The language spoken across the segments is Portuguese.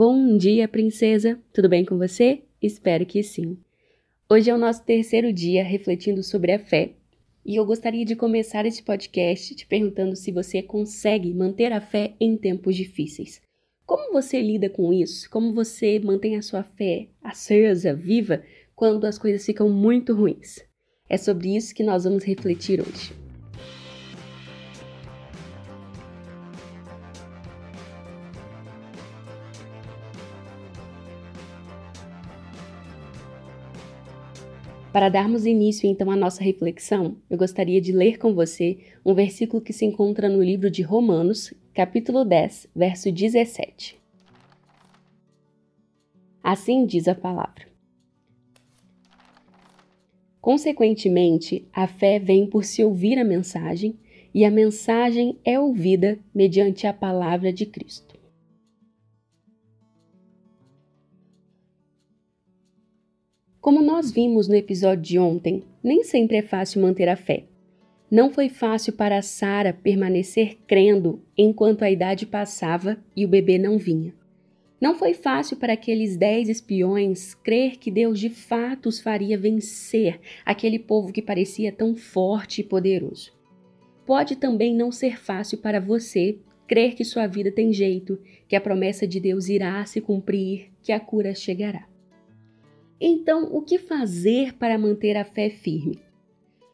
Bom dia, princesa! Tudo bem com você? Espero que sim. Hoje é o nosso terceiro dia refletindo sobre a fé e eu gostaria de começar este podcast te perguntando se você consegue manter a fé em tempos difíceis. Como você lida com isso? Como você mantém a sua fé acesa, viva, quando as coisas ficam muito ruins? É sobre isso que nós vamos refletir hoje. Para darmos início então à nossa reflexão, eu gostaria de ler com você um versículo que se encontra no livro de Romanos, capítulo 10, verso 17. Assim diz a palavra. Consequentemente, a fé vem por se ouvir a mensagem, e a mensagem é ouvida mediante a palavra de Cristo. Como nós vimos no episódio de ontem, nem sempre é fácil manter a fé. Não foi fácil para Sara permanecer crendo enquanto a idade passava e o bebê não vinha. Não foi fácil para aqueles dez espiões crer que Deus de fato os faria vencer aquele povo que parecia tão forte e poderoso. Pode também não ser fácil para você crer que sua vida tem jeito, que a promessa de Deus irá se cumprir, que a cura chegará. Então, o que fazer para manter a fé firme?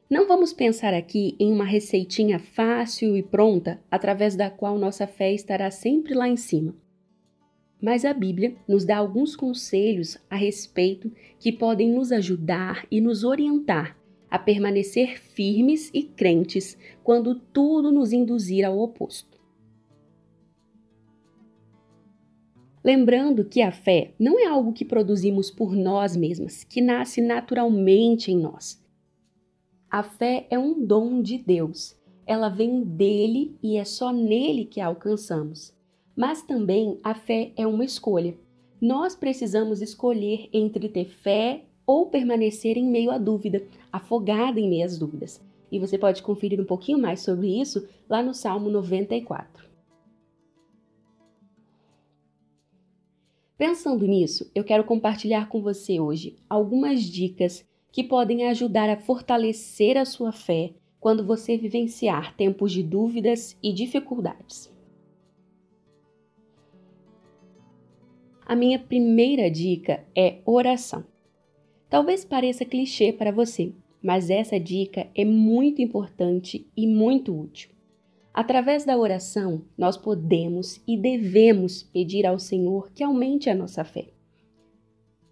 Não vamos pensar aqui em uma receitinha fácil e pronta através da qual nossa fé estará sempre lá em cima. Mas a Bíblia nos dá alguns conselhos a respeito que podem nos ajudar e nos orientar a permanecer firmes e crentes quando tudo nos induzir ao oposto. Lembrando que a fé não é algo que produzimos por nós mesmas, que nasce naturalmente em nós. A fé é um dom de Deus. Ela vem dele e é só nele que a alcançamos. Mas também a fé é uma escolha. Nós precisamos escolher entre ter fé ou permanecer em meio à dúvida, afogada em meio às dúvidas. E você pode conferir um pouquinho mais sobre isso lá no Salmo 94. Pensando nisso, eu quero compartilhar com você hoje algumas dicas que podem ajudar a fortalecer a sua fé quando você vivenciar tempos de dúvidas e dificuldades. A minha primeira dica é oração. Talvez pareça clichê para você, mas essa dica é muito importante e muito útil. Através da oração, nós podemos e devemos pedir ao Senhor que aumente a nossa fé.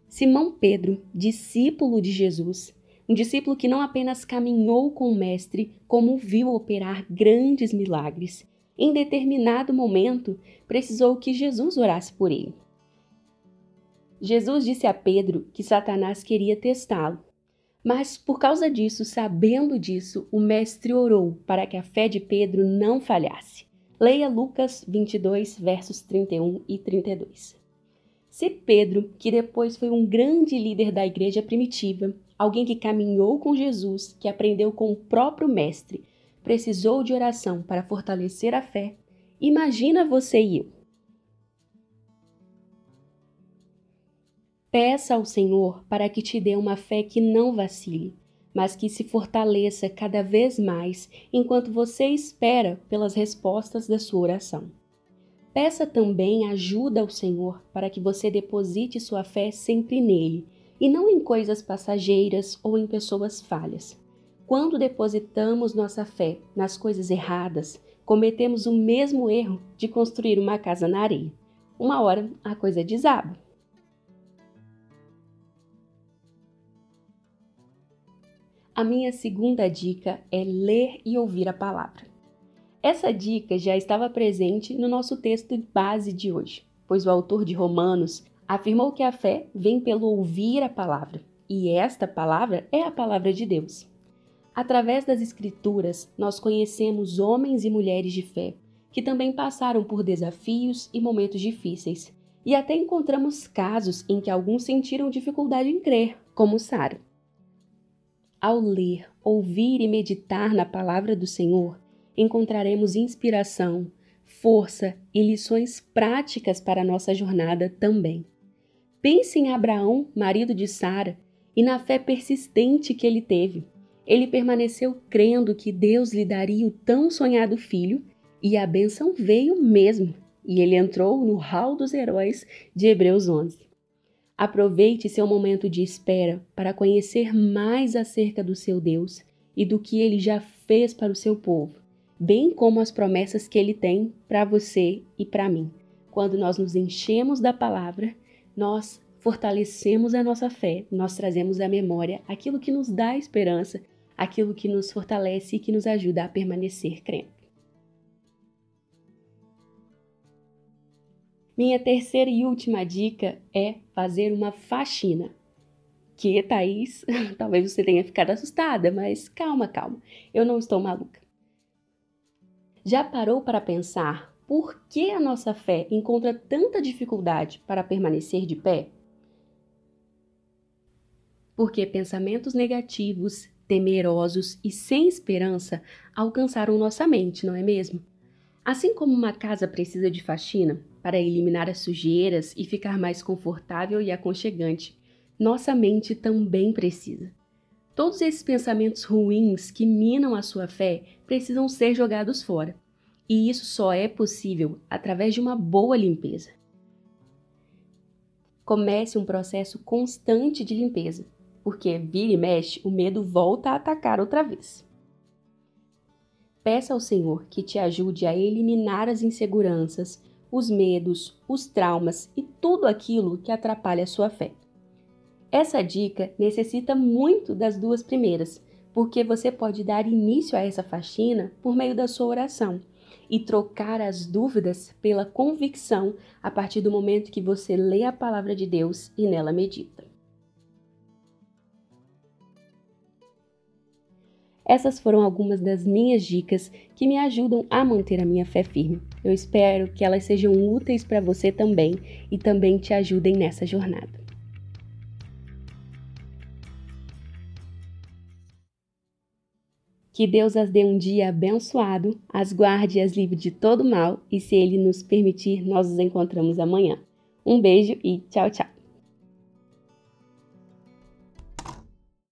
Simão Pedro, discípulo de Jesus, um discípulo que não apenas caminhou com o Mestre, como viu operar grandes milagres, em determinado momento precisou que Jesus orasse por ele. Jesus disse a Pedro que Satanás queria testá-lo mas por causa disso, sabendo disso, o mestre orou para que a fé de Pedro não falhasse. Leia Lucas 22, versos 31 e 32. Se Pedro, que depois foi um grande líder da igreja primitiva, alguém que caminhou com Jesus, que aprendeu com o próprio mestre, precisou de oração para fortalecer a fé, imagina você e eu. Peça ao Senhor para que te dê uma fé que não vacile, mas que se fortaleça cada vez mais enquanto você espera pelas respostas da sua oração. Peça também ajuda ao Senhor para que você deposite sua fé sempre nele e não em coisas passageiras ou em pessoas falhas. Quando depositamos nossa fé nas coisas erradas, cometemos o mesmo erro de construir uma casa na areia. Uma hora a coisa desaba. A minha segunda dica é ler e ouvir a palavra. Essa dica já estava presente no nosso texto base de hoje, pois o autor de Romanos afirmou que a fé vem pelo ouvir a palavra, e esta palavra é a palavra de Deus. Através das Escrituras, nós conhecemos homens e mulheres de fé que também passaram por desafios e momentos difíceis, e até encontramos casos em que alguns sentiram dificuldade em crer, como Sara. Ao ler, ouvir e meditar na palavra do Senhor, encontraremos inspiração, força e lições práticas para nossa jornada também. Pense em Abraão, marido de Sara, e na fé persistente que ele teve. Ele permaneceu crendo que Deus lhe daria o tão sonhado filho, e a benção veio mesmo, e ele entrou no hall dos heróis de Hebreus 11. Aproveite seu momento de espera para conhecer mais acerca do seu Deus e do que ele já fez para o seu povo, bem como as promessas que ele tem para você e para mim. Quando nós nos enchemos da palavra, nós fortalecemos a nossa fé, nós trazemos à memória aquilo que nos dá esperança, aquilo que nos fortalece e que nos ajuda a permanecer crendo. Minha terceira e última dica é fazer uma faxina. Que, Thaís, talvez você tenha ficado assustada, mas calma, calma, eu não estou maluca. Já parou para pensar por que a nossa fé encontra tanta dificuldade para permanecer de pé? porque pensamentos negativos, temerosos e sem esperança alcançaram nossa mente, não é mesmo? Assim como uma casa precisa de faxina para eliminar as sujeiras e ficar mais confortável e aconchegante, nossa mente também precisa. Todos esses pensamentos ruins que minam a sua fé precisam ser jogados fora. E isso só é possível através de uma boa limpeza. Comece um processo constante de limpeza, porque vira e mexe, o medo volta a atacar outra vez. Peça ao Senhor que te ajude a eliminar as inseguranças, os medos, os traumas e tudo aquilo que atrapalha a sua fé. Essa dica necessita muito das duas primeiras, porque você pode dar início a essa faxina por meio da sua oração e trocar as dúvidas pela convicção a partir do momento que você lê a palavra de Deus e nela medita. Essas foram algumas das minhas dicas que me ajudam a manter a minha fé firme. Eu espero que elas sejam úteis para você também e também te ajudem nessa jornada. Que Deus as dê um dia abençoado, as guarde e as livre de todo mal, e se Ele nos permitir, nós nos encontramos amanhã. Um beijo e tchau, tchau!